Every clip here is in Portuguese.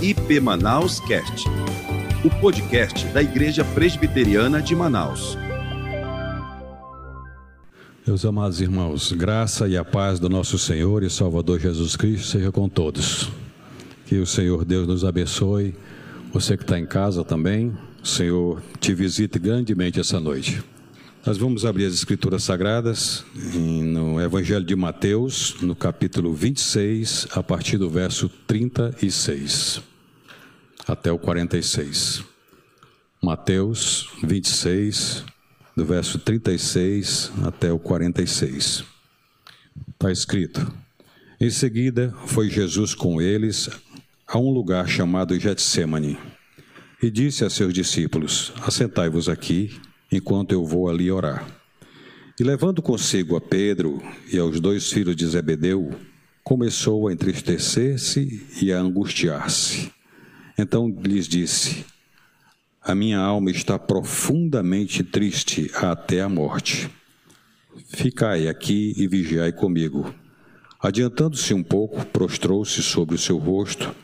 IP Manaus Cast, o podcast da Igreja Presbiteriana de Manaus. Meus amados irmãos, graça e a paz do nosso Senhor e Salvador Jesus Cristo seja com todos. Que o Senhor Deus nos abençoe. Você que está em casa também, o Senhor te visite grandemente essa noite. Nós vamos abrir as Escrituras Sagradas no Evangelho de Mateus, no capítulo 26, a partir do verso 36 até o 46. Mateus 26, do verso 36 até o 46. Está escrito: Em seguida foi Jesus com eles a um lugar chamado Getsemane e disse a seus discípulos: Assentai-vos aqui enquanto eu vou ali orar. E levando consigo a Pedro e aos dois filhos de Zebedeu, começou a entristecer-se e a angustiar-se. Então lhes disse: A minha alma está profundamente triste até a morte. Ficai aqui e vigiai comigo. Adiantando-se um pouco, prostrou-se sobre o seu rosto,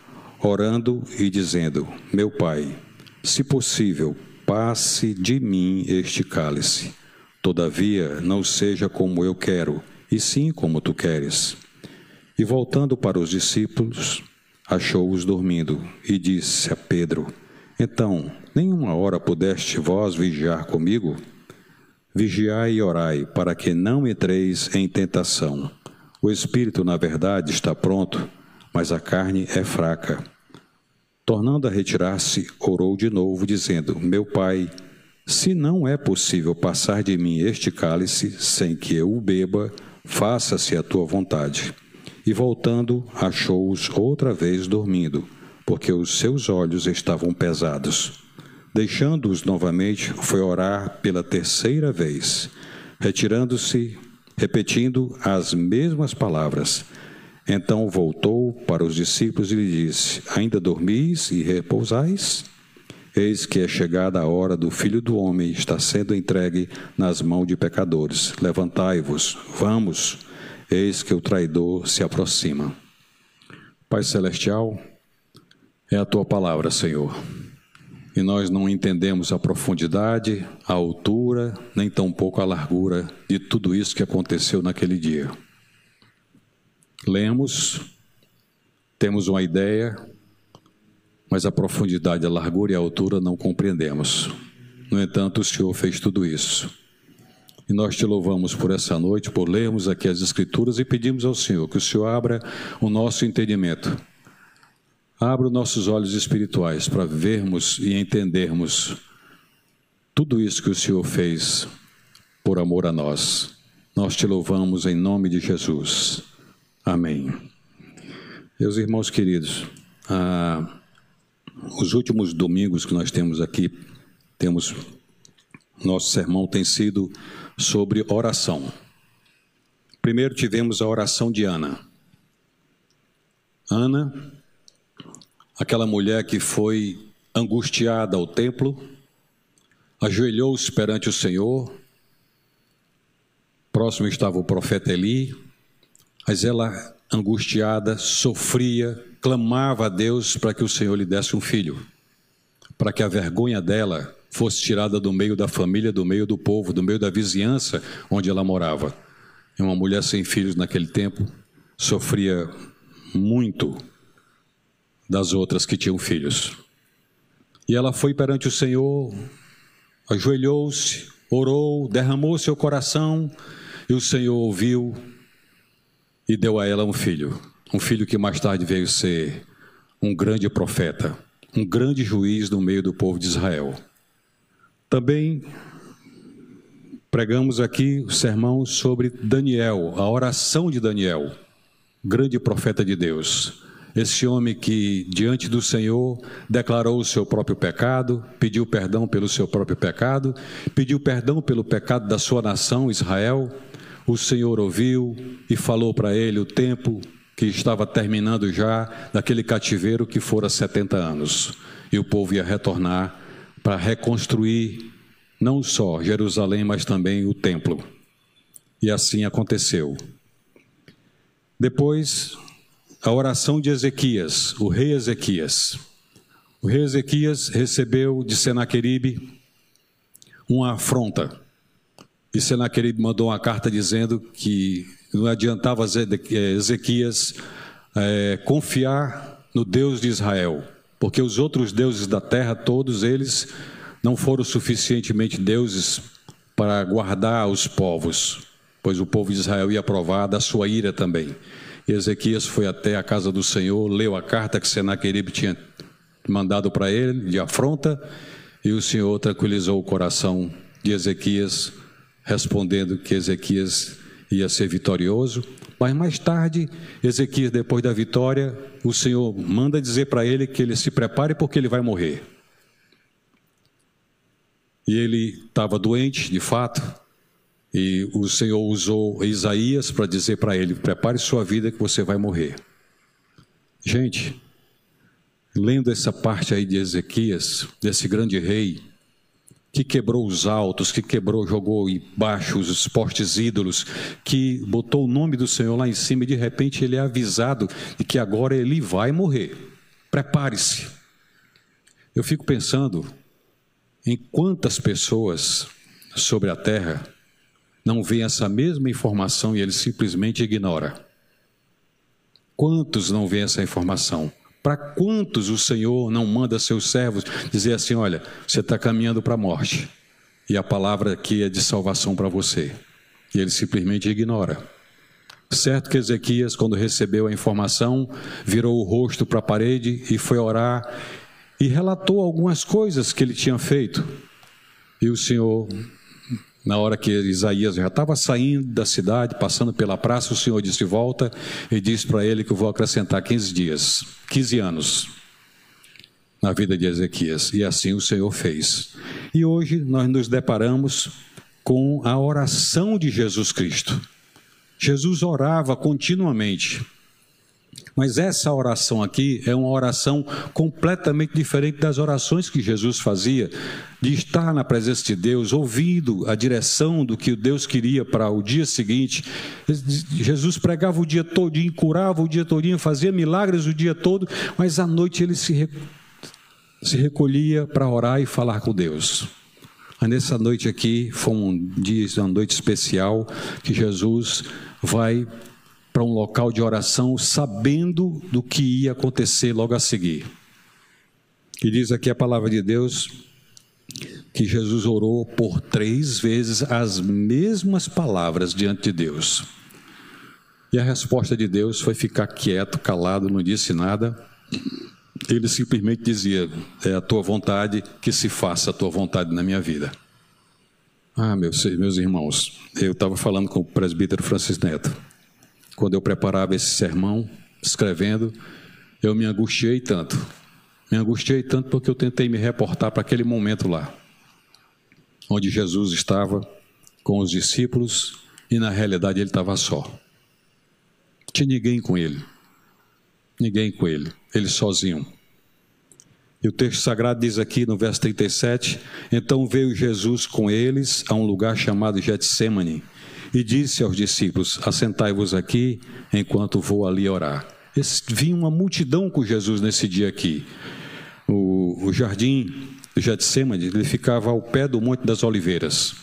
orando e dizendo: Meu pai, se possível, passe de mim este cálice. Todavia, não seja como eu quero, e sim como tu queres. E voltando para os discípulos, achou-os dormindo, e disse a Pedro: Então, nenhuma hora pudeste vós vigiar comigo? Vigiai e orai, para que não entreis em tentação. O espírito, na verdade, está pronto, mas a carne é fraca. Tornando a retirar-se, orou de novo, dizendo: Meu pai, se não é possível passar de mim este cálice sem que eu o beba, faça-se a tua vontade. E voltando, achou-os outra vez dormindo, porque os seus olhos estavam pesados. Deixando-os novamente, foi orar pela terceira vez, retirando-se, repetindo as mesmas palavras. Então voltou para os discípulos e lhe disse: Ainda dormis e repousais? Eis que é chegada a hora do filho do homem, está sendo entregue nas mãos de pecadores. Levantai-vos, vamos, eis que o traidor se aproxima. Pai Celestial, é a tua palavra, Senhor. E nós não entendemos a profundidade, a altura, nem tampouco a largura de tudo isso que aconteceu naquele dia. Lemos, temos uma ideia, mas a profundidade, a largura e a altura não compreendemos. No entanto, o Senhor fez tudo isso. E nós te louvamos por essa noite, por lermos aqui as Escrituras e pedimos ao Senhor que o Senhor abra o nosso entendimento, abra os nossos olhos espirituais para vermos e entendermos tudo isso que o Senhor fez por amor a nós. Nós te louvamos em nome de Jesus. Amém. Meus irmãos queridos, ah, os últimos domingos que nós temos aqui, temos nosso sermão tem sido sobre oração. Primeiro tivemos a oração de Ana. Ana, aquela mulher que foi angustiada ao templo, ajoelhou-se perante o Senhor. Próximo estava o profeta Eli, mas ela, angustiada, sofria, clamava a Deus para que o Senhor lhe desse um filho, para que a vergonha dela fosse tirada do meio da família, do meio do povo, do meio da vizinhança onde ela morava. E uma mulher sem filhos naquele tempo sofria muito das outras que tinham filhos. E ela foi perante o Senhor, ajoelhou-se, orou, derramou seu coração, e o Senhor ouviu e deu a ela um filho, um filho que mais tarde veio ser um grande profeta, um grande juiz no meio do povo de Israel. Também pregamos aqui o sermão sobre Daniel, a oração de Daniel, grande profeta de Deus. Esse homem que, diante do Senhor, declarou o seu próprio pecado, pediu perdão pelo seu próprio pecado, pediu perdão pelo pecado da sua nação, Israel, o Senhor ouviu e falou para ele o tempo que estava terminando já daquele cativeiro que fora 70 anos. E o povo ia retornar para reconstruir não só Jerusalém, mas também o templo. E assim aconteceu. Depois, a oração de Ezequias, o rei Ezequias. O rei Ezequias recebeu de Senaqueribe uma afronta. E Senaqueribe mandou uma carta dizendo que não adiantava Ezequias é, confiar no Deus de Israel, porque os outros deuses da terra, todos eles, não foram suficientemente deuses para guardar os povos, pois o povo de Israel ia provar da sua ira também. E Ezequias foi até a casa do Senhor, leu a carta que Senaqueribe tinha mandado para ele, de afronta, e o Senhor tranquilizou o coração de Ezequias, respondendo que Ezequias ia ser vitorioso. Mas mais tarde, Ezequias, depois da vitória, o Senhor manda dizer para ele que ele se prepare porque ele vai morrer. E ele estava doente, de fato, e o Senhor usou Isaías para dizer para ele: prepare sua vida que você vai morrer. Gente, lendo essa parte aí de Ezequias, desse grande rei, que quebrou os altos, que quebrou, jogou embaixo os postes ídolos, que botou o nome do Senhor lá em cima e de repente ele é avisado de que agora ele vai morrer. Prepare-se. Eu fico pensando em quantas pessoas sobre a terra não vê essa mesma informação e ele simplesmente ignora. Quantos não vê essa informação? Para quantos o Senhor não manda seus servos dizer assim: olha, você está caminhando para a morte e a palavra aqui é de salvação para você? E ele simplesmente ignora. Certo que Ezequias, quando recebeu a informação, virou o rosto para a parede e foi orar e relatou algumas coisas que ele tinha feito. E o Senhor na hora que Isaías já estava saindo da cidade, passando pela praça, o Senhor disse: Volta e disse para ele que eu vou acrescentar 15 dias, 15 anos na vida de Ezequias. E assim o Senhor fez. E hoje nós nos deparamos com a oração de Jesus Cristo. Jesus orava continuamente. Mas essa oração aqui é uma oração completamente diferente das orações que Jesus fazia, de estar na presença de Deus, ouvindo a direção do que Deus queria para o dia seguinte. Jesus pregava o dia todinho, curava o dia todinho, fazia milagres o dia todo, mas à noite ele se, se recolhia para orar e falar com Deus. Nessa noite aqui foi um dia, uma noite especial que Jesus vai para um local de oração sabendo do que ia acontecer logo a seguir. E diz aqui a palavra de Deus que Jesus orou por três vezes as mesmas palavras diante de Deus. E a resposta de Deus foi ficar quieto, calado, não disse nada. Ele simplesmente dizia: É a tua vontade que se faça a tua vontade na minha vida. Ah, meus, meus irmãos, eu estava falando com o presbítero Francis Neto quando eu preparava esse sermão, escrevendo, eu me angustiei tanto. Me angustiei tanto porque eu tentei me reportar para aquele momento lá, onde Jesus estava com os discípulos e na realidade ele estava só. Tinha ninguém com ele. Ninguém com ele. Ele sozinho. E o texto sagrado diz aqui no verso 37: Então veio Jesus com eles a um lugar chamado Getsemane e disse aos discípulos: Assentai-vos aqui enquanto vou ali orar. Vinha uma multidão com Jesus nesse dia aqui. O, o jardim do Getsemane ele ficava ao pé do Monte das Oliveiras,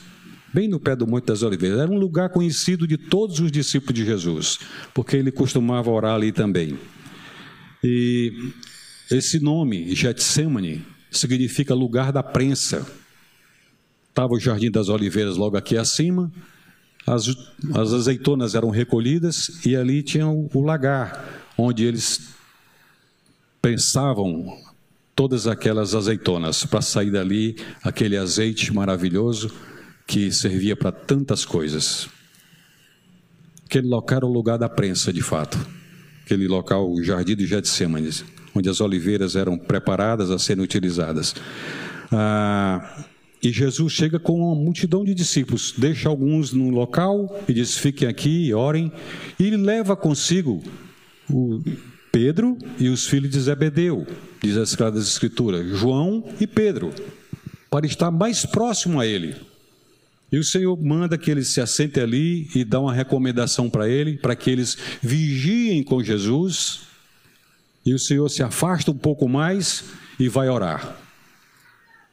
bem no pé do Monte das Oliveiras. Era um lugar conhecido de todos os discípulos de Jesus, porque ele costumava orar ali também. E esse nome, Getsemane, significa lugar da prensa. Estava o Jardim das Oliveiras logo aqui acima, as, as azeitonas eram recolhidas e ali tinha o, o lagar, onde eles pensavam todas aquelas azeitonas para sair dali aquele azeite maravilhoso que servia para tantas coisas. Aquele local era o lugar da prensa, de fato. Aquele local, o jardim de Getsemane, onde as oliveiras eram preparadas a serem utilizadas. Ah, e Jesus chega com uma multidão de discípulos, deixa alguns no local e diz: fiquem aqui e orem. E ele leva consigo o Pedro e os filhos de Zebedeu, diz a Sagrada Escritura, João e Pedro, para estar mais próximo a ele. E o Senhor manda que eles se assentem ali e dá uma recomendação para ele, para que eles vigiem com Jesus E o Senhor se afasta um pouco mais e vai orar.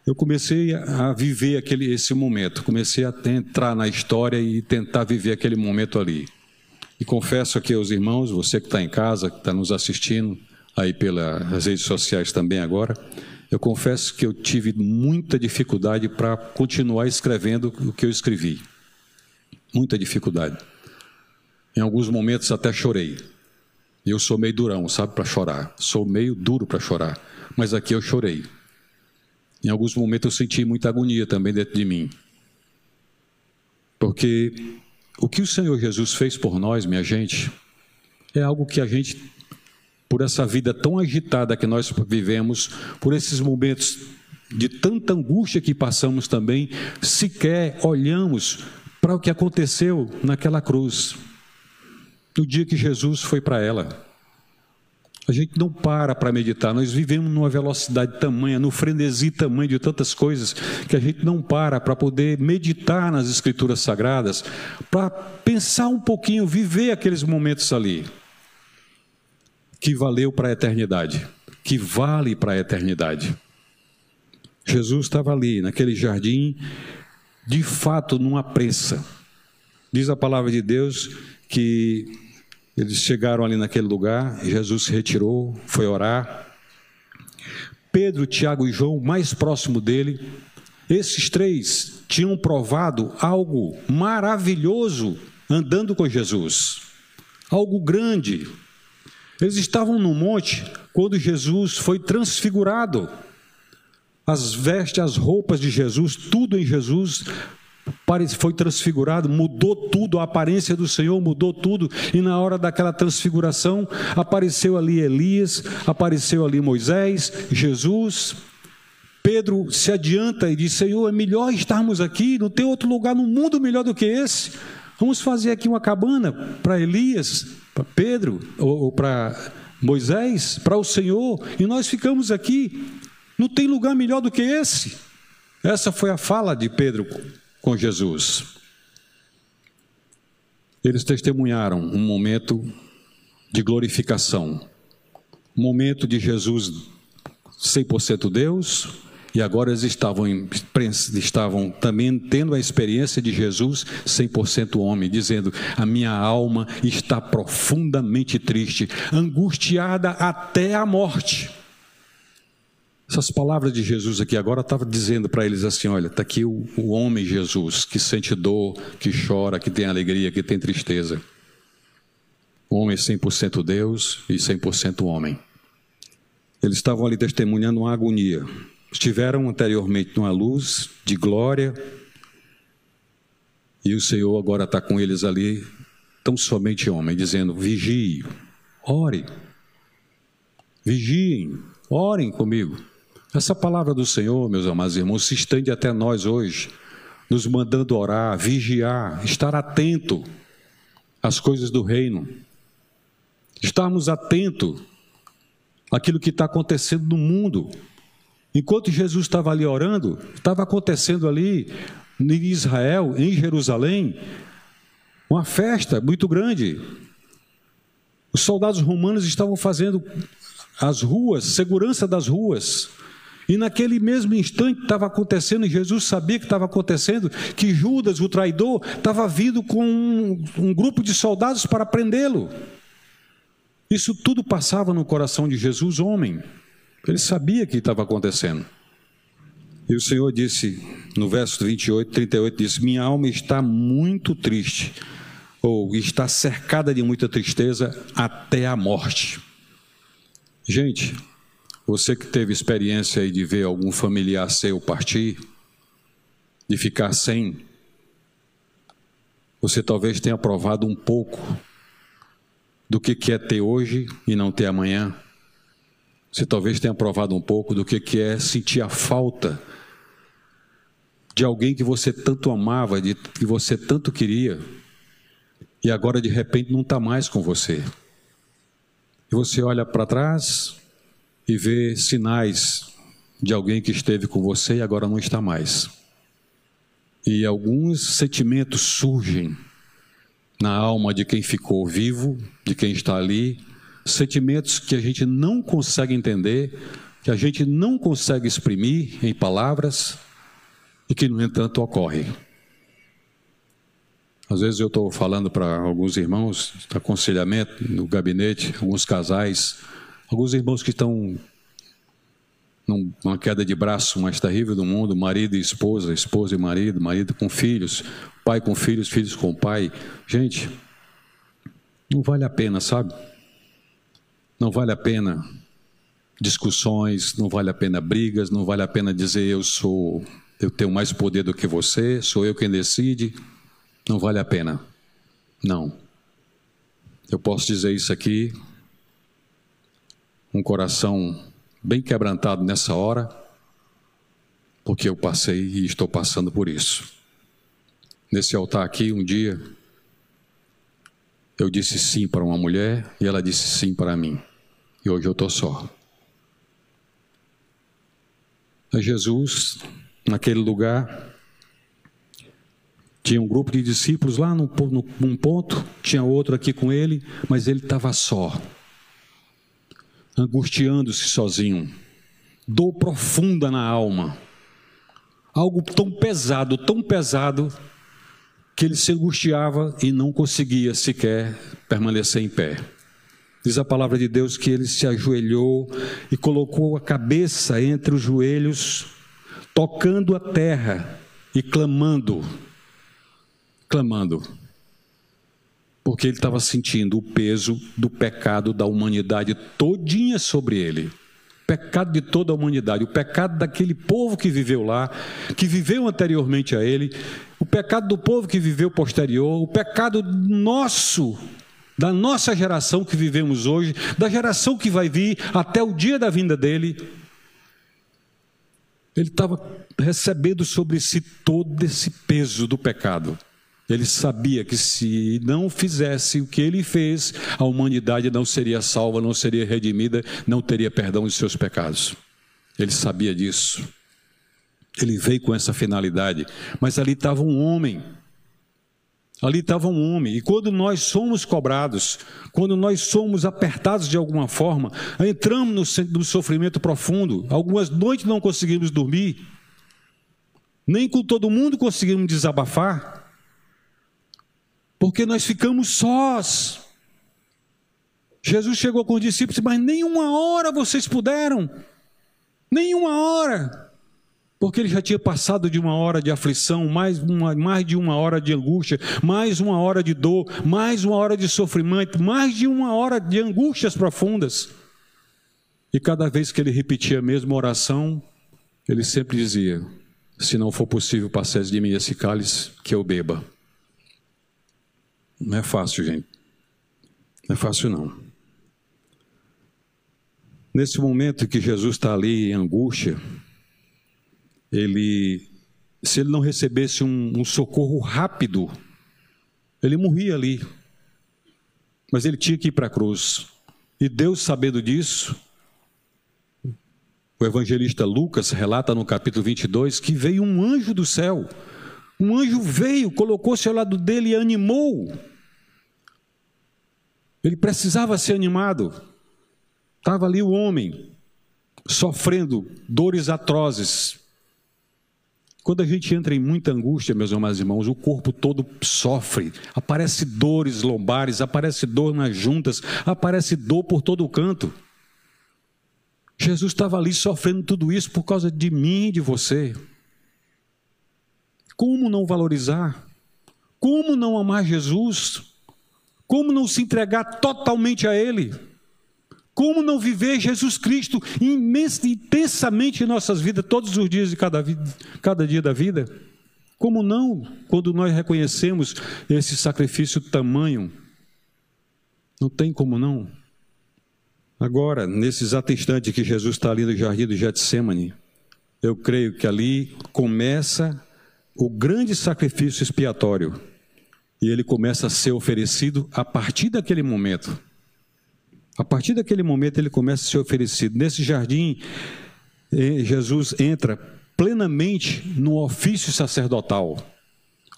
Eu comecei a viver aquele, esse momento, comecei a entrar na história e tentar viver aquele momento ali. E confesso aqui aos irmãos, você que está em casa, que está nos assistindo, aí pelas redes sociais também agora, eu confesso que eu tive muita dificuldade para continuar escrevendo o que eu escrevi. Muita dificuldade. Em alguns momentos até chorei. Eu sou meio durão, sabe, para chorar. Sou meio duro para chorar. Mas aqui eu chorei. Em alguns momentos eu senti muita agonia também dentro de mim. Porque o que o Senhor Jesus fez por nós, minha gente, é algo que a gente, por essa vida tão agitada que nós vivemos, por esses momentos de tanta angústia que passamos também, sequer olhamos para o que aconteceu naquela cruz, no dia que Jesus foi para ela. A gente não para para meditar, nós vivemos numa velocidade tamanha, no frenesi tamanho de tantas coisas, que a gente não para para poder meditar nas Escrituras Sagradas, para pensar um pouquinho, viver aqueles momentos ali, que valeu para a eternidade, que vale para a eternidade. Jesus estava ali, naquele jardim, de fato, numa pressa. Diz a palavra de Deus que eles chegaram ali naquele lugar, Jesus se retirou, foi orar. Pedro, Tiago e João, mais próximo dele, esses três tinham provado algo maravilhoso andando com Jesus, algo grande. Eles estavam no monte quando Jesus foi transfigurado. As vestes, as roupas de Jesus, tudo em Jesus foi transfigurado, mudou tudo, a aparência do Senhor mudou tudo, e na hora daquela transfiguração apareceu ali Elias, apareceu ali Moisés, Jesus. Pedro se adianta e diz: Senhor, é melhor estarmos aqui, não tem outro lugar no mundo melhor do que esse. Vamos fazer aqui uma cabana para Elias, para Pedro, ou, ou para Moisés, para o Senhor, e nós ficamos aqui. Não tem lugar melhor do que esse. Essa foi a fala de Pedro com Jesus. Eles testemunharam um momento de glorificação, um momento de Jesus 100% Deus, e agora eles estavam, estavam também tendo a experiência de Jesus 100% homem, dizendo: A minha alma está profundamente triste, angustiada até a morte. Essas palavras de Jesus aqui agora estava dizendo para eles assim: olha, está aqui o, o homem Jesus que sente dor, que chora, que tem alegria, que tem tristeza. Homem 100% Deus e 100% homem. Eles estavam ali testemunhando uma agonia. Estiveram anteriormente numa luz de glória, e o Senhor agora está com eles ali, tão somente homem, dizendo: vigie, ore, vigiem, orem comigo. Essa palavra do Senhor, meus amados irmãos, se estende até nós hoje, nos mandando orar, vigiar, estar atento às coisas do reino, estarmos atentos àquilo que está acontecendo no mundo. Enquanto Jesus estava ali orando, estava acontecendo ali em Israel, em Jerusalém, uma festa muito grande. Os soldados romanos estavam fazendo as ruas, segurança das ruas. E naquele mesmo instante estava acontecendo, e Jesus sabia que estava acontecendo, que Judas, o traidor, estava vindo com um, um grupo de soldados para prendê-lo. Isso tudo passava no coração de Jesus, homem. Ele sabia que estava acontecendo. E o Senhor disse, no verso 28, 38, disse: Minha alma está muito triste, ou está cercada de muita tristeza até a morte. Gente, você que teve experiência de ver algum familiar seu partir, de ficar sem, você talvez tenha provado um pouco do que é ter hoje e não ter amanhã. Você talvez tenha provado um pouco do que é sentir a falta de alguém que você tanto amava, de que você tanto queria, e agora de repente não está mais com você. E você olha para trás e vê sinais de alguém que esteve com você e agora não está mais. E alguns sentimentos surgem na alma de quem ficou vivo, de quem está ali, sentimentos que a gente não consegue entender, que a gente não consegue exprimir em palavras e que, no entanto, ocorre. Às vezes eu estou falando para alguns irmãos, aconselhamento no gabinete, alguns casais, alguns irmãos que estão numa queda de braço mais terrível do mundo, marido e esposa, esposa e marido, marido com filhos, pai com filhos, filhos com pai. Gente, não vale a pena, sabe? Não vale a pena discussões, não vale a pena brigas, não vale a pena dizer eu sou, eu tenho mais poder do que você, sou eu quem decide. Não vale a pena. Não. Eu posso dizer isso aqui, um coração bem quebrantado nessa hora, porque eu passei e estou passando por isso. Nesse altar aqui, um dia, eu disse sim para uma mulher e ela disse sim para mim. E hoje eu estou só. A Jesus, naquele lugar, tinha um grupo de discípulos lá num, num ponto, tinha outro aqui com ele, mas ele estava só, angustiando-se sozinho, dor profunda na alma, algo tão pesado, tão pesado, que ele se angustiava e não conseguia sequer permanecer em pé. Diz a palavra de Deus que ele se ajoelhou e colocou a cabeça entre os joelhos, tocando a terra e clamando clamando, porque ele estava sentindo o peso do pecado da humanidade todinha sobre ele. Pecado de toda a humanidade, o pecado daquele povo que viveu lá, que viveu anteriormente a ele, o pecado do povo que viveu posterior, o pecado nosso, da nossa geração que vivemos hoje, da geração que vai vir até o dia da vinda dele. Ele estava recebendo sobre si todo esse peso do pecado. Ele sabia que se não fizesse o que ele fez, a humanidade não seria salva, não seria redimida, não teria perdão de seus pecados. Ele sabia disso. Ele veio com essa finalidade, mas ali estava um homem. Ali estava um homem, e quando nós somos cobrados, quando nós somos apertados de alguma forma, entramos no, no sofrimento profundo, algumas noites não conseguimos dormir, nem com todo mundo conseguimos desabafar, porque nós ficamos sós. Jesus chegou com os discípulos, mas nenhuma hora vocês puderam, nenhuma hora, porque ele já tinha passado de uma hora de aflição, mais, uma, mais de uma hora de angústia, mais uma hora de dor, mais uma hora de sofrimento, mais de uma hora de angústias profundas. E cada vez que ele repetia a mesma oração, ele sempre dizia: Se não for possível, passar de mim esse cálice, que eu beba. Não é fácil, gente. Não é fácil, não. Nesse momento que Jesus está ali em angústia, ele, se ele não recebesse um, um socorro rápido, ele morria ali. Mas ele tinha que ir para a cruz. E Deus, sabendo disso, o evangelista Lucas relata no capítulo 22 que veio um anjo do céu. Um anjo veio, colocou-se ao lado dele e animou. Ele precisava ser animado. Estava ali o homem, sofrendo dores atrozes. Quando a gente entra em muita angústia, meus amados irmãos, o corpo todo sofre. Aparece dores lombares, aparece dor nas juntas, aparece dor por todo o canto. Jesus estava ali sofrendo tudo isso por causa de mim e de você. Como não valorizar? Como não amar Jesus? Como não se entregar totalmente a Ele? Como não viver Jesus Cristo imensa, intensamente em nossas vidas, todos os dias de cada, cada dia da vida? Como não, quando nós reconhecemos esse sacrifício tamanho? Não tem como não. Agora, nesse exato instante que Jesus está ali no jardim do Getsemane, eu creio que ali começa o grande sacrifício expiatório e ele começa a ser oferecido a partir daquele momento. A partir daquele momento ele começa a ser oferecido. Nesse jardim, eh, Jesus entra plenamente no ofício sacerdotal.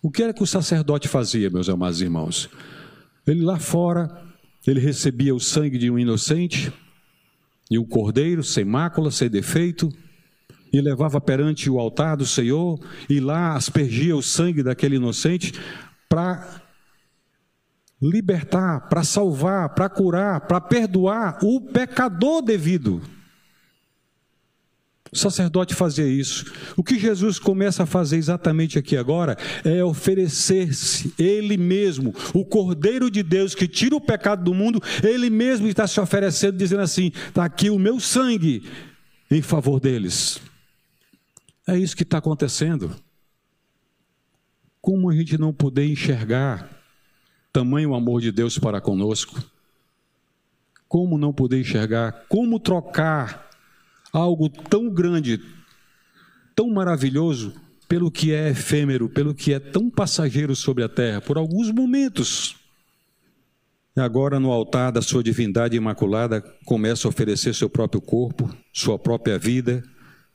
O que era que o sacerdote fazia, meus amados irmãos? Ele lá fora ele recebia o sangue de um inocente, e um cordeiro sem mácula, sem defeito, e levava perante o altar do Senhor, e lá aspergia o sangue daquele inocente para libertar, para salvar, para curar, para perdoar o pecador devido. O sacerdote fazia isso. O que Jesus começa a fazer exatamente aqui agora é oferecer-se, Ele mesmo, o Cordeiro de Deus que tira o pecado do mundo, Ele mesmo está se oferecendo, dizendo assim: está aqui o meu sangue em favor deles. É isso que está acontecendo. Como a gente não poder enxergar tamanho amor de Deus para conosco? Como não poder enxergar? Como trocar algo tão grande, tão maravilhoso, pelo que é efêmero, pelo que é tão passageiro sobre a terra, por alguns momentos. Agora, no altar da sua divindade imaculada, começa a oferecer seu próprio corpo, sua própria vida,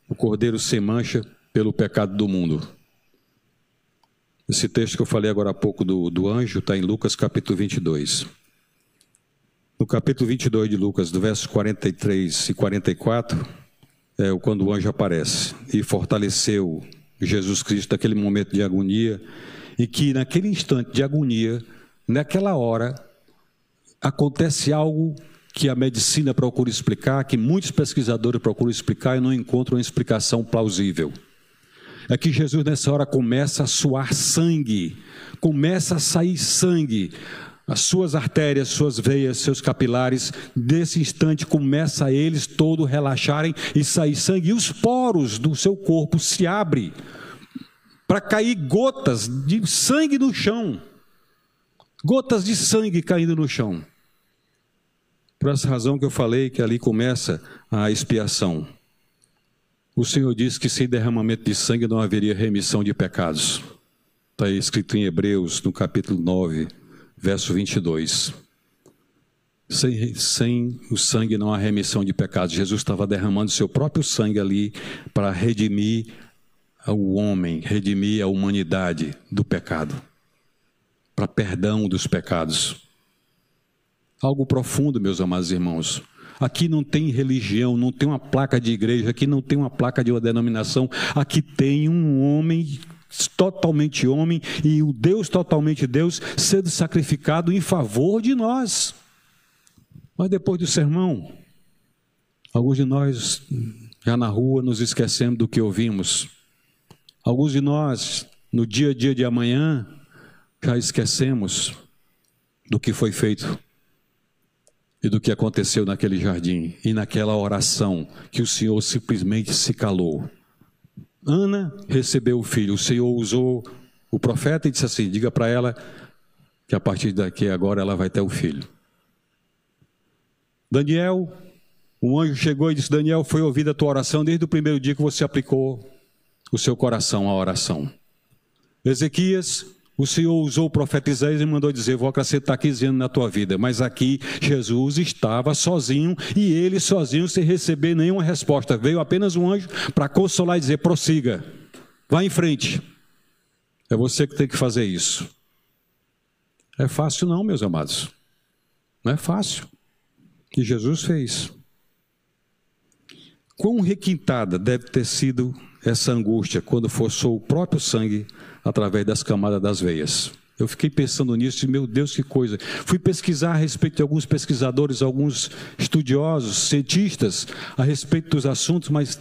o cordeiro sem mancha pelo pecado do mundo. Esse texto que eu falei agora há pouco do, do anjo está em Lucas capítulo 22. No capítulo 22 de Lucas, do verso 43 e 44, é quando o anjo aparece e fortaleceu Jesus Cristo naquele momento de agonia, e que naquele instante de agonia, naquela hora, acontece algo que a medicina procura explicar, que muitos pesquisadores procuram explicar e não encontram uma explicação plausível. É que Jesus nessa hora começa a suar sangue, começa a sair sangue as suas artérias, suas veias, seus capilares, desse instante começa a eles todo relaxarem e sair sangue, e os poros do seu corpo se abrem para cair gotas de sangue no chão. Gotas de sangue caindo no chão. Por essa razão que eu falei que ali começa a expiação. O Senhor disse que sem derramamento de sangue não haveria remissão de pecados. Está escrito em Hebreus, no capítulo 9, verso 22. Sem, sem o sangue não há remissão de pecados. Jesus estava derramando seu próprio sangue ali para redimir o homem, redimir a humanidade do pecado, para perdão dos pecados. Algo profundo, meus amados irmãos. Aqui não tem religião, não tem uma placa de igreja, aqui não tem uma placa de uma denominação, aqui tem um homem totalmente homem e o Deus totalmente Deus sendo sacrificado em favor de nós. Mas depois do sermão, alguns de nós já na rua nos esquecemos do que ouvimos. Alguns de nós, no dia a dia de amanhã, já esquecemos do que foi feito e do que aconteceu naquele jardim e naquela oração que o Senhor simplesmente se calou. Ana recebeu o filho. O Senhor usou o profeta e disse assim: diga para ela que a partir daqui agora ela vai ter o filho. Daniel, o anjo chegou e disse: Daniel, foi ouvida a tua oração desde o primeiro dia que você aplicou o seu coração à oração. Ezequias, o Senhor usou o profeta Isaías e mandou dizer: Vou acrescentar 15 anos na tua vida. Mas aqui Jesus estava sozinho e ele sozinho, sem receber nenhuma resposta. Veio apenas um anjo para consolar e dizer: Prossiga, vá em frente. É você que tem que fazer isso. É fácil, não, meus amados. Não é fácil. Que Jesus fez. Quão requintada deve ter sido essa angústia quando forçou o próprio sangue através das camadas das veias. Eu fiquei pensando nisso e, meu Deus, que coisa. Fui pesquisar a respeito de alguns pesquisadores, alguns estudiosos, cientistas, a respeito dos assuntos, mas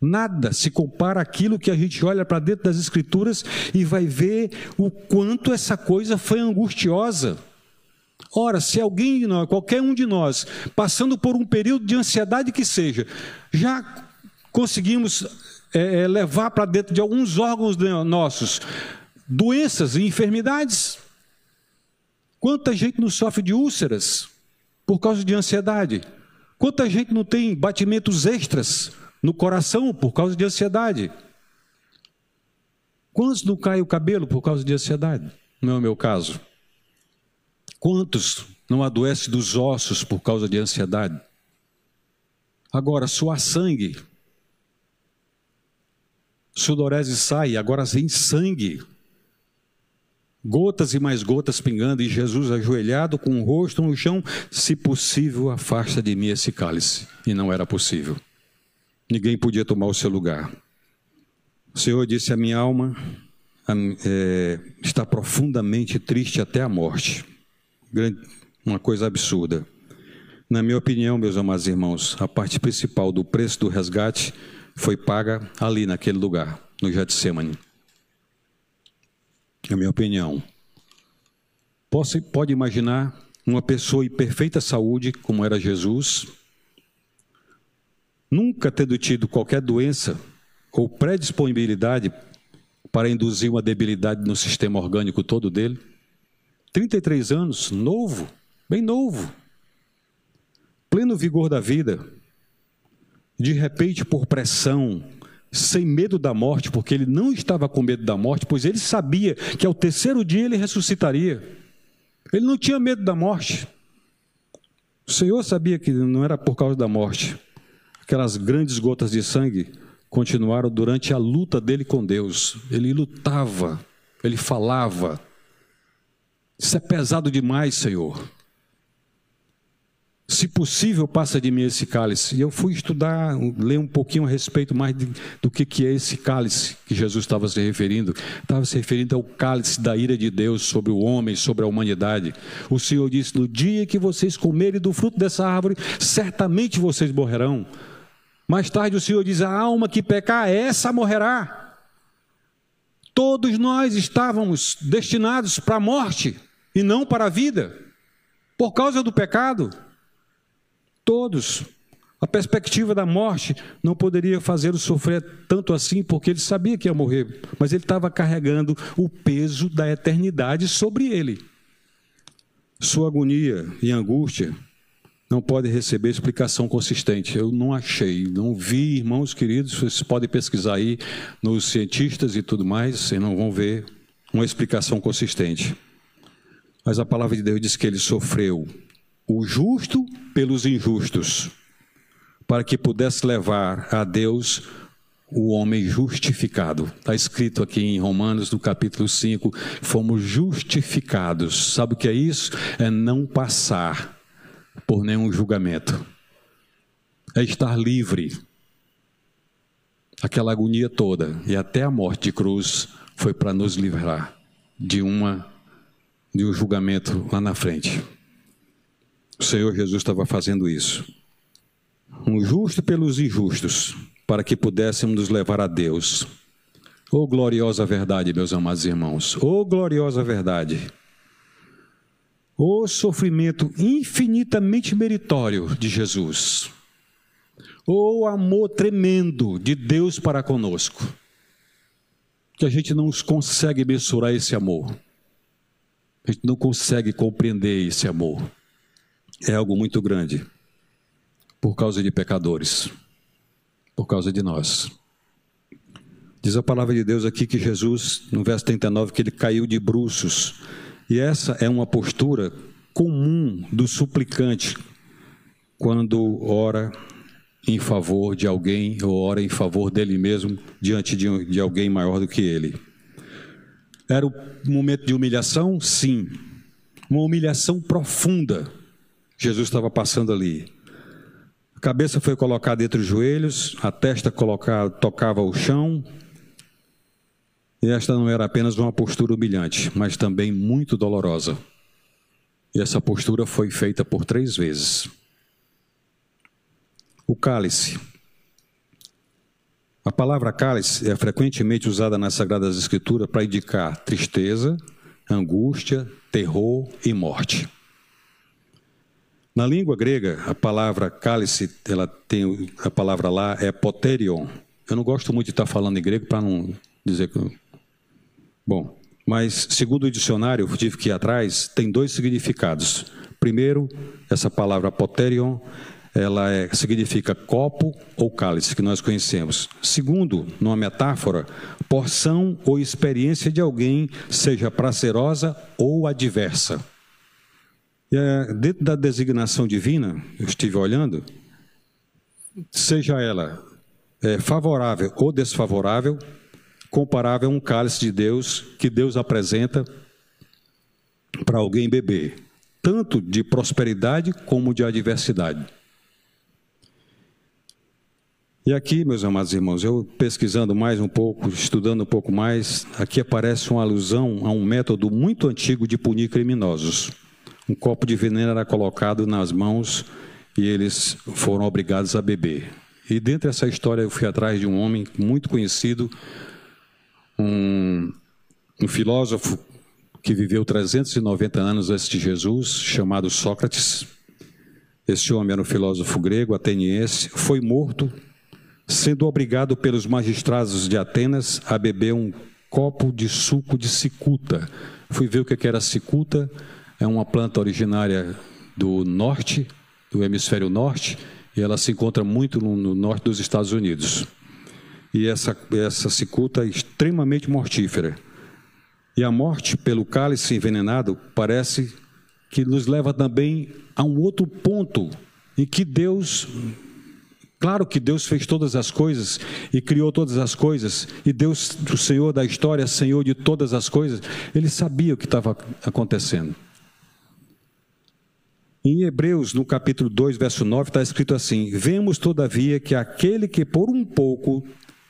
nada se compara àquilo que a gente olha para dentro das Escrituras e vai ver o quanto essa coisa foi angustiosa. Ora, se alguém de nós, qualquer um de nós, passando por um período de ansiedade que seja, já conseguimos é, é, levar para dentro de alguns órgãos nossos doenças e enfermidades. Quanta gente não sofre de úlceras por causa de ansiedade? Quanta gente não tem batimentos extras no coração por causa de ansiedade? Quantos não cai o cabelo por causa de ansiedade? Não é o meu caso. Quantos não adoecem dos ossos por causa de ansiedade? Agora, suar sangue sudorese sai, agora vem sangue. gotas e mais gotas pingando, e Jesus ajoelhado com o rosto no chão, se possível, afasta de mim esse cálice. E não era possível. Ninguém podia tomar o seu lugar. O Senhor disse: A minha alma é, está profundamente triste até a morte. Uma coisa absurda. Na minha opinião, meus amados irmãos, a parte principal do preço do resgate foi paga ali naquele lugar, no Getsemane. Na minha opinião. Posso, pode imaginar uma pessoa em perfeita saúde, como era Jesus, nunca tendo tido qualquer doença ou predisponibilidade para induzir uma debilidade no sistema orgânico todo dele. 33 anos, novo, bem novo, pleno vigor da vida, de repente, por pressão, sem medo da morte, porque ele não estava com medo da morte, pois ele sabia que ao terceiro dia ele ressuscitaria. Ele não tinha medo da morte. O Senhor sabia que não era por causa da morte. Aquelas grandes gotas de sangue continuaram durante a luta dele com Deus. Ele lutava, ele falava. Isso é pesado demais, Senhor. Se possível, passa de mim esse cálice. E eu fui estudar, ler um pouquinho a respeito mais de, do que, que é esse cálice que Jesus estava se referindo. Estava se referindo ao cálice da ira de Deus sobre o homem, sobre a humanidade. O Senhor disse: No dia que vocês comerem do fruto dessa árvore, certamente vocês morrerão. Mais tarde o Senhor diz: A alma que pecar, essa morrerá. Todos nós estávamos destinados para a morte e não para a vida, por causa do pecado. Todos. A perspectiva da morte não poderia fazê-lo sofrer tanto assim, porque ele sabia que ia morrer, mas ele estava carregando o peso da eternidade sobre ele. Sua agonia e angústia não pode receber explicação consistente. Eu não achei, não vi, irmãos queridos, vocês podem pesquisar aí nos cientistas e tudo mais, vocês não vão ver uma explicação consistente. Mas a palavra de Deus diz que ele sofreu o justo pelos injustos, para que pudesse levar a Deus o homem justificado. Está escrito aqui em Romanos, no capítulo 5, fomos justificados. Sabe o que é isso? É não passar por nenhum julgamento. É estar livre. Aquela agonia toda e até a morte de cruz foi para nos livrar de uma de um julgamento lá na frente. O Senhor Jesus estava fazendo isso. Um justo pelos injustos, para que pudéssemos nos levar a Deus. Oh gloriosa verdade, meus amados irmãos. Oh gloriosa verdade. Oh sofrimento infinitamente meritório de Jesus. Oh amor tremendo de Deus para conosco. Que a gente não consegue mensurar esse amor. A gente não consegue compreender esse amor é algo muito grande por causa de pecadores, por causa de nós. Diz a palavra de Deus aqui que Jesus, no verso 39, que ele caiu de bruços. E essa é uma postura comum do suplicante quando ora em favor de alguém ou ora em favor dele mesmo diante de, de alguém maior do que ele. Era o momento de humilhação? Sim. Uma humilhação profunda Jesus estava passando ali. A cabeça foi colocada entre os joelhos, a testa tocava o chão. E esta não era apenas uma postura humilhante, mas também muito dolorosa. E essa postura foi feita por três vezes. O cálice. A palavra cálice é frequentemente usada nas Sagradas Escrituras para indicar tristeza, angústia, terror e morte. Na língua grega, a palavra cálice, ela tem a palavra lá é poterion. Eu não gosto muito de estar falando em grego para não dizer que Bom, mas segundo o dicionário, eu tive que ir atrás, tem dois significados. Primeiro, essa palavra poterion, ela é, significa copo ou cálice, que nós conhecemos. Segundo, numa metáfora, porção ou experiência de alguém, seja prazerosa ou adversa. É, dentro da designação divina, eu estive olhando, seja ela é, favorável ou desfavorável, comparável a um cálice de Deus que Deus apresenta para alguém beber, tanto de prosperidade como de adversidade. E aqui, meus amados irmãos, eu pesquisando mais um pouco, estudando um pouco mais, aqui aparece uma alusão a um método muito antigo de punir criminosos. Um copo de veneno era colocado nas mãos e eles foram obrigados a beber. E dentro dessa história eu fui atrás de um homem muito conhecido, um, um filósofo que viveu 390 anos antes de Jesus, chamado Sócrates. Este homem era um filósofo grego, ateniense, foi morto sendo obrigado pelos magistrados de Atenas a beber um copo de suco de cicuta. Fui ver o que era cicuta, é uma planta originária do norte, do hemisfério norte, e ela se encontra muito no, norte dos Estados Unidos. E essa, essa cicuta é extremamente mortífera. E a morte pelo cálice envenenado parece que nos leva também a um outro ponto em que Deus Claro que Deus fez todas as coisas e criou todas as coisas, e Deus, o Senhor da história, Senhor de todas as coisas, ele sabia o que estava acontecendo. Em Hebreus, no capítulo 2, verso 9, está escrito assim: Vemos, todavia, que aquele que por um pouco,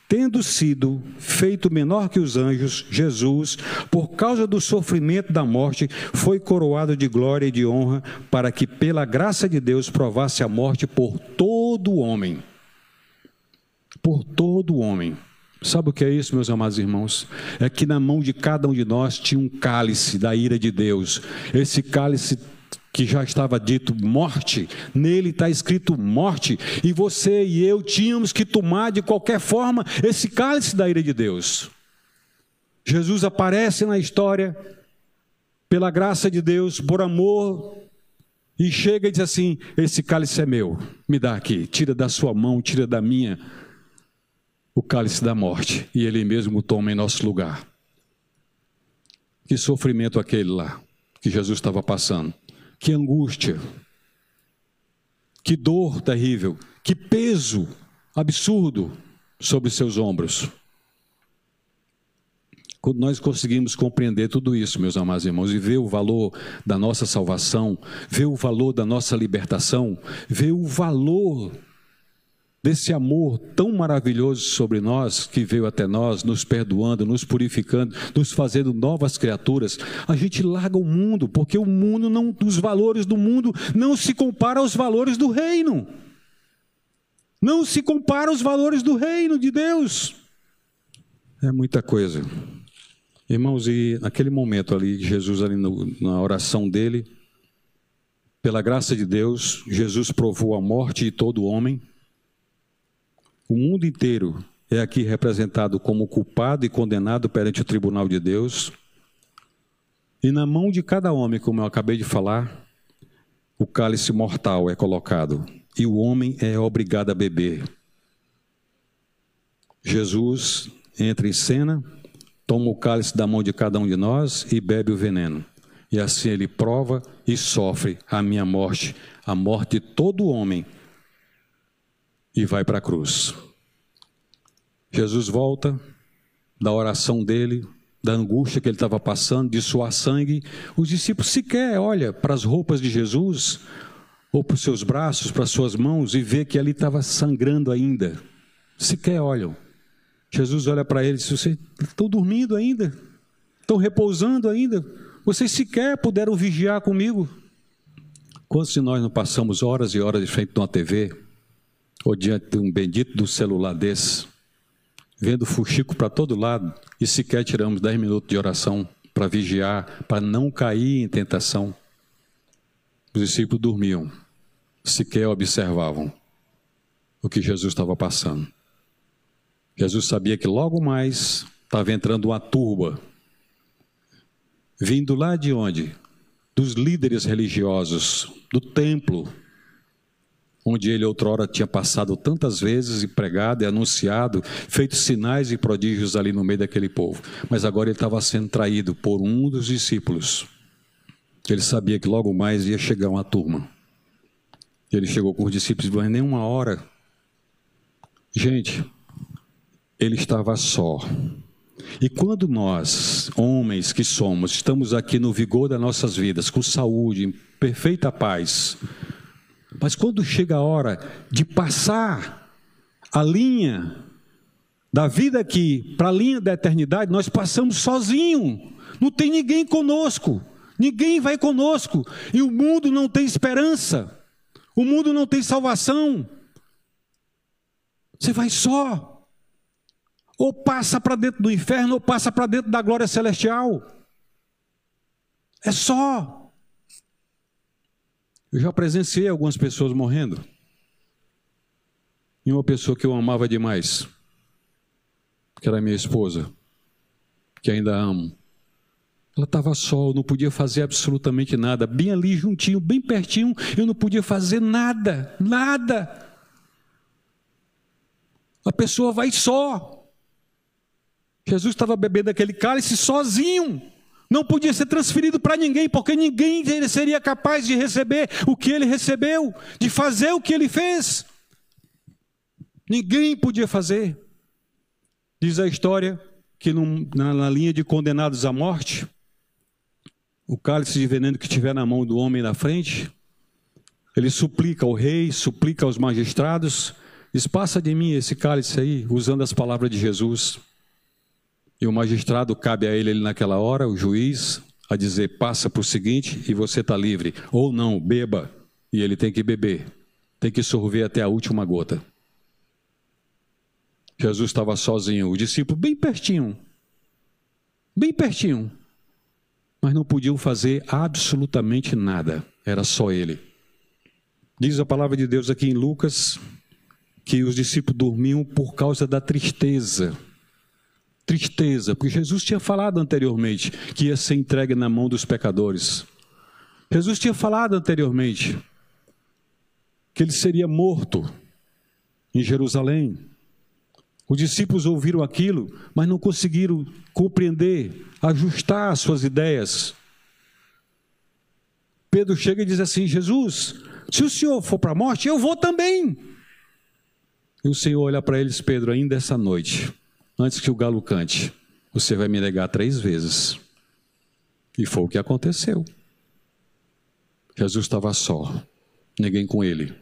tendo sido feito menor que os anjos, Jesus, por causa do sofrimento da morte, foi coroado de glória e de honra, para que, pela graça de Deus, provasse a morte por todo homem. Por todo homem. Sabe o que é isso, meus amados irmãos? É que na mão de cada um de nós tinha um cálice da ira de Deus. Esse cálice que já estava dito morte, nele está escrito morte, e você e eu tínhamos que tomar de qualquer forma esse cálice da ira de Deus. Jesus aparece na história, pela graça de Deus, por amor, e chega e diz assim: Esse cálice é meu, me dá aqui, tira da sua mão, tira da minha, o cálice da morte, e ele mesmo toma em nosso lugar. Que sofrimento aquele lá que Jesus estava passando. Que angústia, que dor terrível, que peso absurdo sobre seus ombros. Quando nós conseguimos compreender tudo isso, meus amados irmãos, e ver o valor da nossa salvação, ver o valor da nossa libertação, ver o valor desse amor tão maravilhoso sobre nós, que veio até nós, nos perdoando, nos purificando, nos fazendo novas criaturas, a gente larga o mundo, porque o mundo não, os valores do mundo não se compara aos valores do reino. Não se compara aos valores do reino de Deus. É muita coisa. Irmãos, e naquele momento ali, Jesus ali no, na oração dele, pela graça de Deus, Jesus provou a morte de todo homem o mundo inteiro é aqui representado como culpado e condenado perante o tribunal de Deus. E na mão de cada homem, como eu acabei de falar, o cálice mortal é colocado e o homem é obrigado a beber. Jesus entra em cena, toma o cálice da mão de cada um de nós e bebe o veneno. E assim ele prova e sofre a minha morte, a morte de todo homem e vai para a cruz. Jesus volta da oração dele, da angústia que ele estava passando, de suar sangue. Os discípulos sequer olham para as roupas de Jesus, ou para os seus braços, para as suas mãos, e vê que ali estava sangrando ainda. Sequer olham. Jesus olha para eles e diz: Vocês estão dormindo ainda? Estão repousando ainda? Vocês sequer puderam vigiar comigo? Quantos de nós não passamos horas e horas de frente de uma TV, ou diante de um bendito do celular desse, vendo fuxico para todo lado e sequer tiramos dez minutos de oração para vigiar, para não cair em tentação. Os discípulos dormiam, sequer observavam o que Jesus estava passando. Jesus sabia que logo mais estava entrando uma turba, vindo lá de onde? Dos líderes religiosos, do templo, onde ele outrora tinha passado tantas vezes e pregado e anunciado, feito sinais e prodígios ali no meio daquele povo. Mas agora ele estava sendo traído por um dos discípulos. Ele sabia que logo mais ia chegar uma turma. Ele chegou com os discípulos disse: nem uma hora. Gente, ele estava só. E quando nós, homens que somos, estamos aqui no vigor das nossas vidas, com saúde, em perfeita paz, mas quando chega a hora de passar a linha da vida aqui para a linha da eternidade, nós passamos sozinho, não tem ninguém conosco, ninguém vai conosco, e o mundo não tem esperança, o mundo não tem salvação. Você vai só. Ou passa para dentro do inferno, ou passa para dentro da glória celestial. É só. Eu já presenciei algumas pessoas morrendo. E uma pessoa que eu amava demais, que era minha esposa, que ainda amo. Ela estava só, eu não podia fazer absolutamente nada. Bem ali juntinho, bem pertinho, eu não podia fazer nada, nada. A pessoa vai só. Jesus estava bebendo aquele cálice sozinho. Não podia ser transferido para ninguém, porque ninguém seria capaz de receber o que ele recebeu, de fazer o que ele fez. Ninguém podia fazer. Diz a história que num, na, na linha de condenados à morte, o cálice de veneno que tiver na mão do homem na frente, ele suplica ao rei, suplica aos magistrados, diz: passa de mim esse cálice aí, usando as palavras de Jesus. E o magistrado cabe a ele, ele naquela hora, o juiz, a dizer: passa para o seguinte e você está livre. Ou não, beba. E ele tem que beber, tem que sorver até a última gota. Jesus estava sozinho, o discípulo bem pertinho, bem pertinho, mas não podiam fazer absolutamente nada, era só ele. Diz a palavra de Deus aqui em Lucas que os discípulos dormiam por causa da tristeza tristeza, porque Jesus tinha falado anteriormente que ia ser entregue na mão dos pecadores. Jesus tinha falado anteriormente que ele seria morto em Jerusalém. Os discípulos ouviram aquilo, mas não conseguiram compreender, ajustar suas ideias. Pedro chega e diz assim: Jesus, se o senhor for para a morte, eu vou também. E o Senhor olha para eles, Pedro, ainda essa noite antes que o galo cante, você vai me negar três vezes. E foi o que aconteceu. Jesus estava só, ninguém com ele.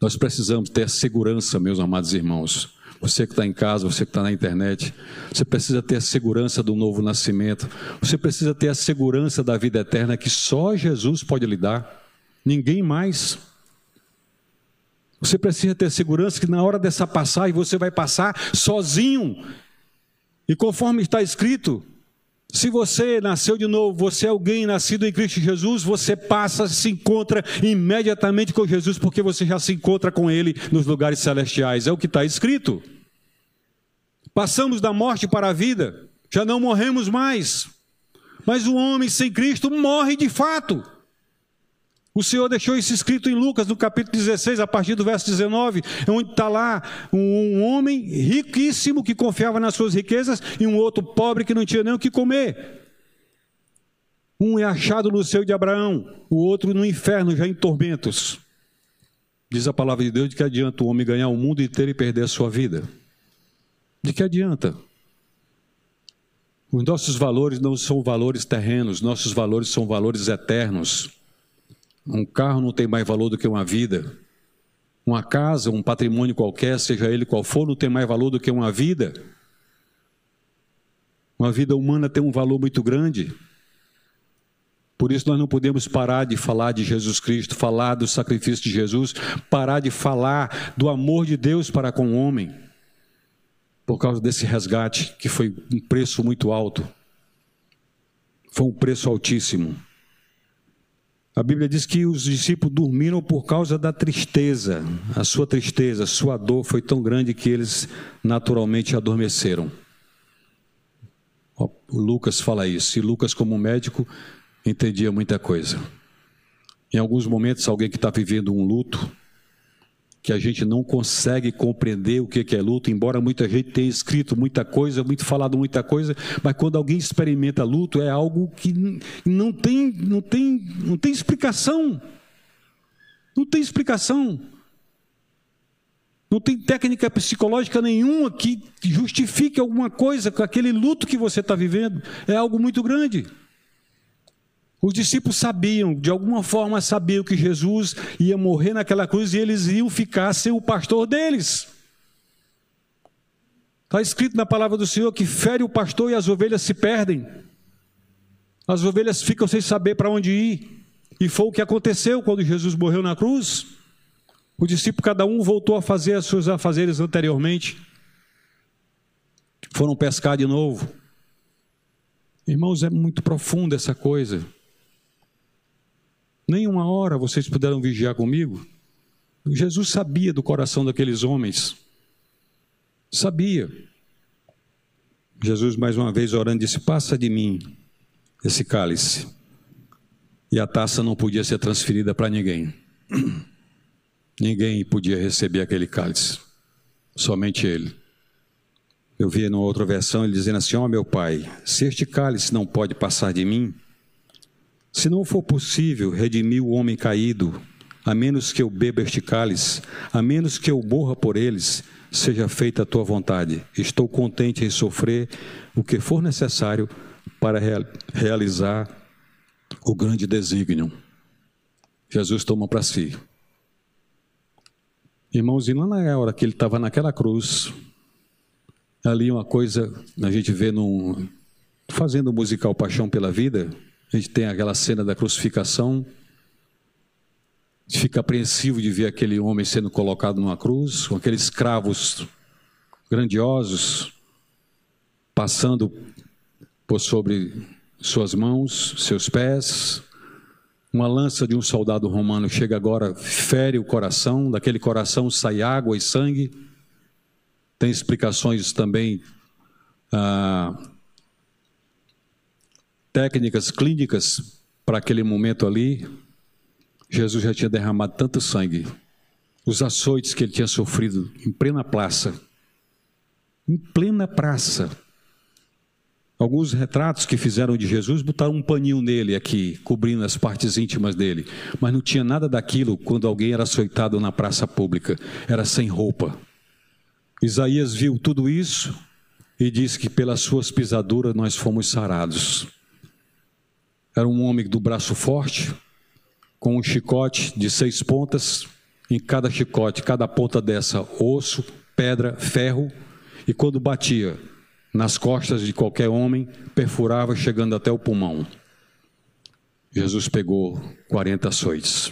Nós precisamos ter segurança, meus amados irmãos. Você que está em casa, você que está na internet, você precisa ter a segurança do novo nascimento. Você precisa ter a segurança da vida eterna que só Jesus pode lhe dar. Ninguém mais. Você precisa ter segurança que na hora dessa passagem você vai passar sozinho. E conforme está escrito, se você nasceu de novo, você é alguém nascido em Cristo Jesus, você passa, se encontra imediatamente com Jesus, porque você já se encontra com Ele nos lugares celestiais. É o que está escrito. Passamos da morte para a vida, já não morremos mais. Mas o homem sem Cristo morre de fato. O Senhor deixou isso escrito em Lucas, no capítulo 16, a partir do verso 19, onde está lá um homem riquíssimo que confiava nas suas riquezas e um outro pobre que não tinha nem o que comer. Um é achado no seio de Abraão, o outro no inferno, já em tormentos. Diz a palavra de Deus de que adianta o homem ganhar o mundo inteiro e perder a sua vida. De que adianta? Os nossos valores não são valores terrenos, nossos valores são valores eternos. Um carro não tem mais valor do que uma vida. Uma casa, um patrimônio qualquer, seja ele qual for, não tem mais valor do que uma vida. Uma vida humana tem um valor muito grande. Por isso nós não podemos parar de falar de Jesus Cristo, falar do sacrifício de Jesus, parar de falar do amor de Deus para com o homem, por causa desse resgate que foi um preço muito alto. Foi um preço altíssimo. A Bíblia diz que os discípulos dormiram por causa da tristeza. A sua tristeza, a sua dor foi tão grande que eles naturalmente adormeceram. O Lucas fala isso. E Lucas, como médico, entendia muita coisa. Em alguns momentos, alguém que está vivendo um luto, que a gente não consegue compreender o que é luto, embora muita gente tenha escrito muita coisa, muito falado muita coisa, mas quando alguém experimenta luto é algo que não tem, não tem, não tem explicação. Não tem explicação. Não tem técnica psicológica nenhuma que justifique alguma coisa com aquele luto que você está vivendo. É algo muito grande. Os discípulos sabiam, de alguma forma sabiam que Jesus ia morrer naquela cruz e eles iam ficar sem o pastor deles. Está escrito na palavra do Senhor que fere o pastor e as ovelhas se perdem. As ovelhas ficam sem saber para onde ir. E foi o que aconteceu quando Jesus morreu na cruz. O discípulo, cada um, voltou a fazer as suas afazeres anteriormente. Foram pescar de novo. Irmãos, é muito profunda essa coisa. Nem uma hora vocês puderam vigiar comigo. Jesus sabia do coração daqueles homens. Sabia. Jesus, mais uma vez orando, disse: Passa de mim esse cálice. E a taça não podia ser transferida para ninguém. Ninguém podia receber aquele cálice. Somente ele. Eu vi numa outra versão ele dizendo assim: Ó oh, meu pai, se este cálice não pode passar de mim, se não for possível redimir o homem caído, a menos que eu beba este cálice, a menos que eu morra por eles, seja feita a tua vontade. Estou contente em sofrer o que for necessário para realizar o grande desígnio. Jesus toma para si. Irmãos, e lá na hora que ele estava naquela cruz, ali uma coisa a gente vê num, fazendo o musical Paixão pela Vida, a gente tem aquela cena da crucificação, fica apreensivo de ver aquele homem sendo colocado numa cruz, com aqueles cravos grandiosos passando por sobre suas mãos, seus pés. Uma lança de um soldado romano chega agora, fere o coração, daquele coração sai água e sangue. Tem explicações também ah, técnicas clínicas para aquele momento ali, Jesus já tinha derramado tanto sangue, os açoites que ele tinha sofrido em plena praça, em plena praça. Alguns retratos que fizeram de Jesus botaram um paninho nele aqui, cobrindo as partes íntimas dele, mas não tinha nada daquilo quando alguém era açoitado na praça pública, era sem roupa. Isaías viu tudo isso e disse que pelas suas pisaduras nós fomos sarados. Era um homem do braço forte, com um chicote de seis pontas, em cada chicote, cada ponta dessa, osso, pedra, ferro, e quando batia nas costas de qualquer homem, perfurava chegando até o pulmão. Jesus pegou 40 açoites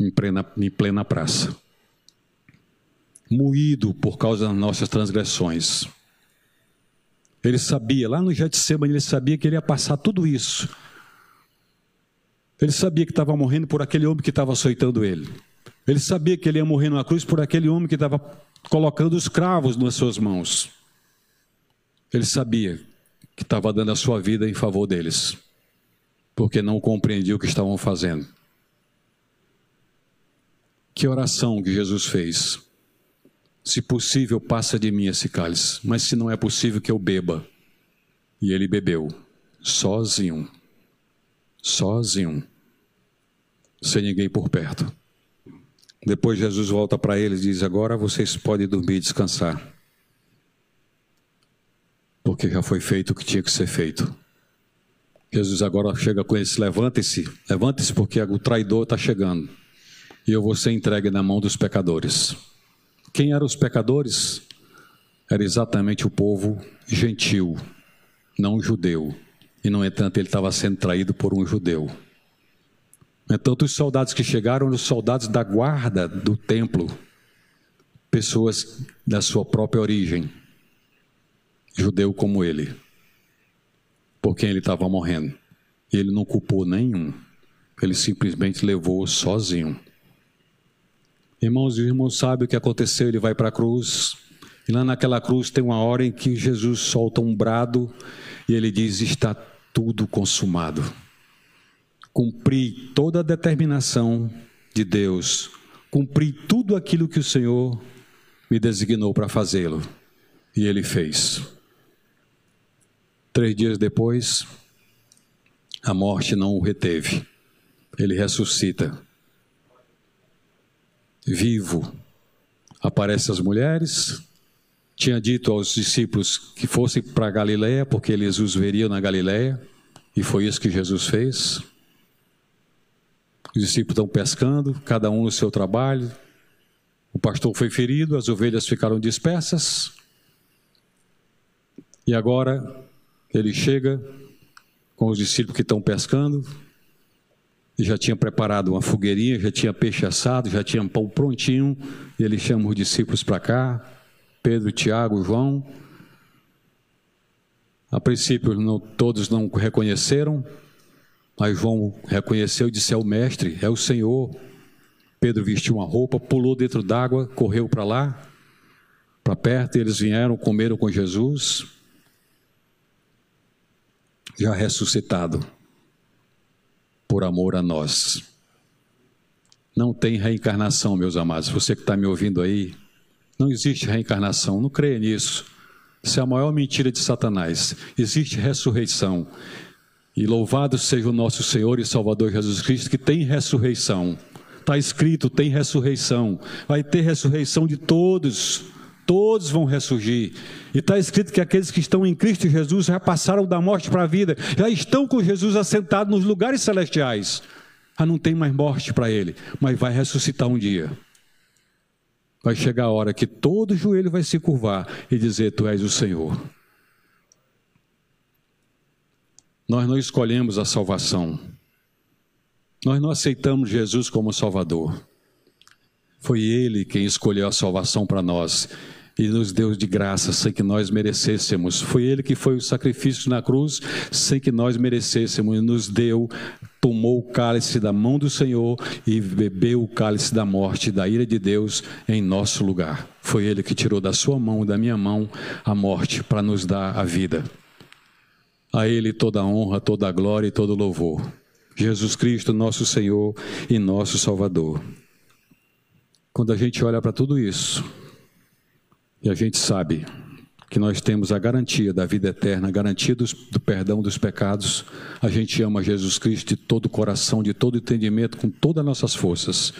em plena, em plena praça, moído por causa das nossas transgressões ele sabia, lá no Getsemane, ele sabia que ele ia passar tudo isso. Ele sabia que estava morrendo por aquele homem que estava açoitando ele. Ele sabia que ele ia morrer na cruz por aquele homem que estava colocando os cravos nas suas mãos. Ele sabia que estava dando a sua vida em favor deles, porque não compreendia o que estavam fazendo. Que oração que Jesus fez. Se possível, passa de mim esse cálice, mas se não é possível que eu beba. E ele bebeu, sozinho, sozinho, sem ninguém por perto. Depois Jesus volta para eles e diz: Agora vocês podem dormir e descansar, porque já foi feito o que tinha que ser feito. Jesus agora chega com eles: Levante-se, levante-se, porque o traidor está chegando, e eu vou ser entregue na mão dos pecadores. Quem eram os pecadores? Era exatamente o povo gentil, não judeu. E, no entanto, ele estava sendo traído por um judeu. Entanto, os soldados que chegaram eram os soldados da guarda do templo, pessoas da sua própria origem, judeu como ele, por quem ele estava morrendo. E ele não culpou nenhum, ele simplesmente levou sozinho. Irmãos e irmãos sabem o que aconteceu, ele vai para a cruz. E lá naquela cruz tem uma hora em que Jesus solta um brado e ele diz: Está tudo consumado. Cumpri toda a determinação de Deus, cumpri tudo aquilo que o Senhor me designou para fazê-lo. E ele fez. Três dias depois, a morte não o reteve. Ele ressuscita vivo, Aparecem as mulheres, tinha dito aos discípulos que fossem para Galiléia, porque eles os veriam na Galiléia, e foi isso que Jesus fez. Os discípulos estão pescando, cada um no seu trabalho. O pastor foi ferido, as ovelhas ficaram dispersas. E agora ele chega com os discípulos que estão pescando, já tinha preparado uma fogueirinha, já tinha peixe assado, já tinha pão prontinho, e ele chama os discípulos para cá, Pedro, Tiago, João. A princípio não, todos não reconheceram, mas João reconheceu e disse: É o Mestre, é o Senhor. Pedro vestiu uma roupa, pulou dentro d'água, correu para lá, para perto, e eles vieram, comeram com Jesus, já ressuscitado, por amor a nós. Não tem reencarnação, meus amados. Você que está me ouvindo aí, não existe reencarnação, não creia nisso. Isso é a maior mentira de Satanás. Existe ressurreição. E louvado seja o nosso Senhor e Salvador Jesus Cristo, que tem ressurreição. Está escrito: tem ressurreição. Vai ter ressurreição de todos. Todos vão ressurgir. E está escrito que aqueles que estão em Cristo Jesus já passaram da morte para a vida, já estão com Jesus assentados nos lugares celestiais. Ah, não tem mais morte para ele, mas vai ressuscitar um dia. Vai chegar a hora que todo joelho vai se curvar e dizer: Tu és o Senhor. Nós não escolhemos a salvação. Nós não aceitamos Jesus como Salvador. Foi Ele quem escolheu a salvação para nós e nos deu de graça sem que nós merecêssemos. Foi Ele que foi o sacrifício na cruz sem que nós merecêssemos e nos deu, tomou o cálice da mão do Senhor e bebeu o cálice da morte, da ira de Deus em nosso lugar. Foi Ele que tirou da sua mão e da minha mão a morte para nos dar a vida. A Ele toda a honra, toda a glória e todo o louvor. Jesus Cristo, nosso Senhor e nosso Salvador. Quando a gente olha para tudo isso, e a gente sabe que nós temos a garantia da vida eterna, a garantia do, perdão dos pecados, a gente ama Jesus Cristo de todo o coração, de todo entendimento, com todas as nossas forças,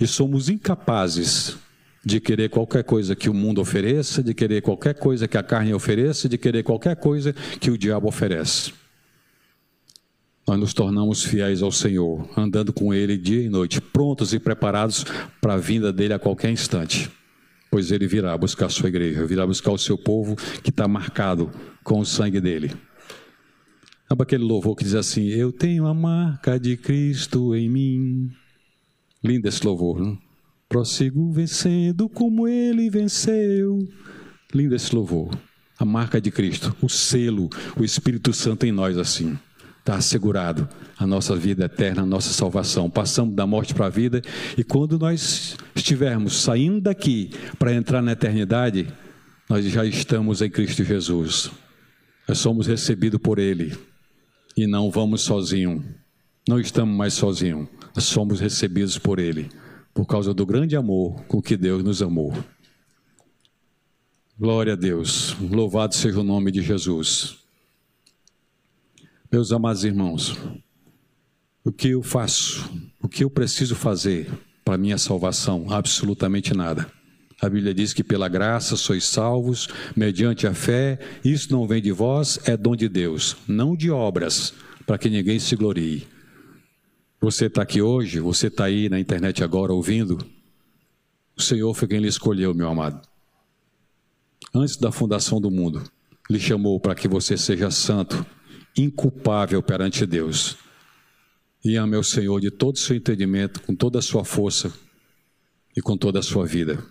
e somos incapazes de querer qualquer coisa que o mundo ofereça, de querer qualquer coisa que a carne ofereça, de querer qualquer coisa que o diabo oferece. Nós nos tornamos fiéis ao Senhor, andando com Ele dia e noite, prontos e preparados para a vinda dele a qualquer instante, pois Ele virá buscar a sua igreja, virá buscar o seu povo que está marcado com o sangue dele. Sabe aquele louvor que diz assim: Eu tenho a marca de Cristo em mim. Lindo esse louvor, não? Prossigo vencendo como ele venceu. Lindo esse louvor. A marca de Cristo, o selo, o Espírito Santo em nós assim. Está assegurado a nossa vida eterna, a nossa salvação. Passamos da morte para a vida e quando nós estivermos saindo daqui para entrar na eternidade, nós já estamos em Cristo Jesus. Nós somos recebidos por Ele e não vamos sozinhos. Não estamos mais sozinhos. Nós somos recebidos por Ele por causa do grande amor com que Deus nos amou. Glória a Deus, louvado seja o nome de Jesus. Meus amados irmãos, o que eu faço, o que eu preciso fazer para minha salvação? Absolutamente nada. A Bíblia diz que pela graça sois salvos, mediante a fé, isso não vem de vós, é dom de Deus, não de obras, para que ninguém se glorie. Você está aqui hoje, você está aí na internet agora ouvindo. O Senhor foi quem lhe escolheu, meu amado. Antes da fundação do mundo, lhe chamou para que você seja santo, inculpável perante Deus. E ame o Senhor de todo o seu entendimento, com toda a sua força e com toda a sua vida.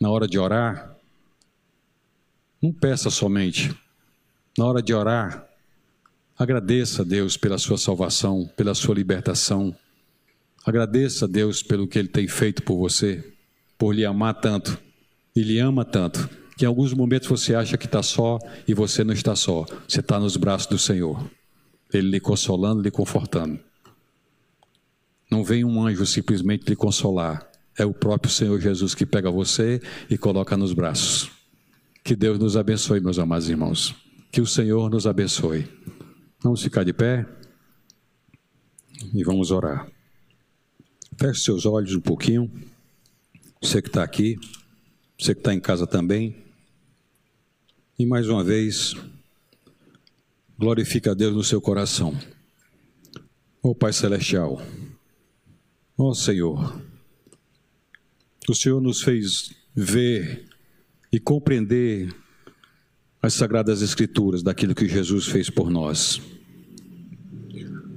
Na hora de orar, não peça somente. Na hora de orar, Agradeça a Deus pela sua salvação, pela sua libertação. Agradeça a Deus pelo que Ele tem feito por você, por lhe amar tanto. E lhe ama tanto, que em alguns momentos você acha que está só e você não está só. Você está nos braços do Senhor. Ele lhe consolando, lhe confortando. Não vem um anjo simplesmente lhe consolar. É o próprio Senhor Jesus que pega você e coloca nos braços. Que Deus nos abençoe, meus amados irmãos. Que o Senhor nos abençoe. Vamos ficar de pé e vamos orar. Feche seus olhos um pouquinho. você que está aqui, você que está em casa também. E mais uma vez, glorifica a Deus no seu coração. Ó oh, Pai Celestial, ó oh, Senhor, o Senhor nos fez ver e compreender as Sagradas Escrituras daquilo que Jesus fez por nós.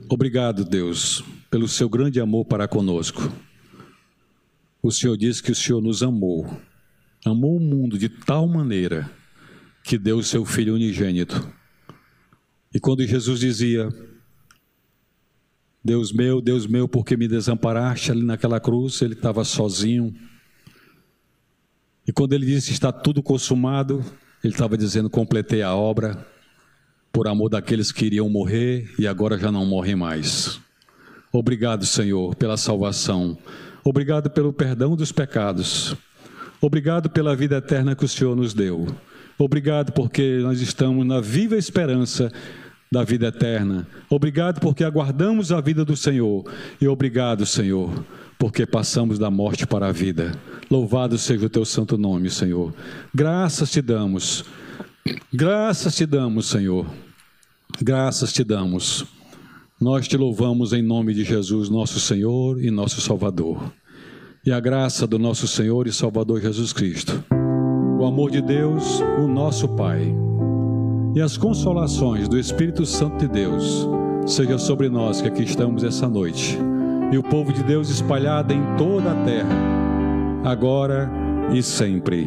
Obrigado, Deus, pelo seu grande amor para conosco. O Senhor diz que o Senhor nos amou, amou o mundo de tal maneira que deu o seu Filho unigênito. E quando Jesus dizia: Deus meu, Deus meu, por que me desamparaste ali naquela cruz? Ele estava sozinho. E quando ele disse: Está tudo consumado, ele estava dizendo: Completei a obra por amor daqueles que iriam morrer e agora já não morrem mais. Obrigado, Senhor, pela salvação. Obrigado pelo perdão dos pecados. Obrigado pela vida eterna que o Senhor nos deu. Obrigado porque nós estamos na viva esperança da vida eterna. Obrigado porque aguardamos a vida do Senhor. E obrigado, Senhor, porque passamos da morte para a vida. Louvado seja o teu santo nome, Senhor. Graças te damos. Graças te damos, Senhor. Graças te damos. Nós te louvamos em nome de Jesus, nosso Senhor e nosso Salvador. E a graça do nosso Senhor e Salvador Jesus Cristo o amor de Deus, o nosso Pai, e as consolações do Espírito Santo de Deus seja sobre nós que aqui estamos essa noite, e o povo de Deus espalhado em toda a terra, agora e sempre.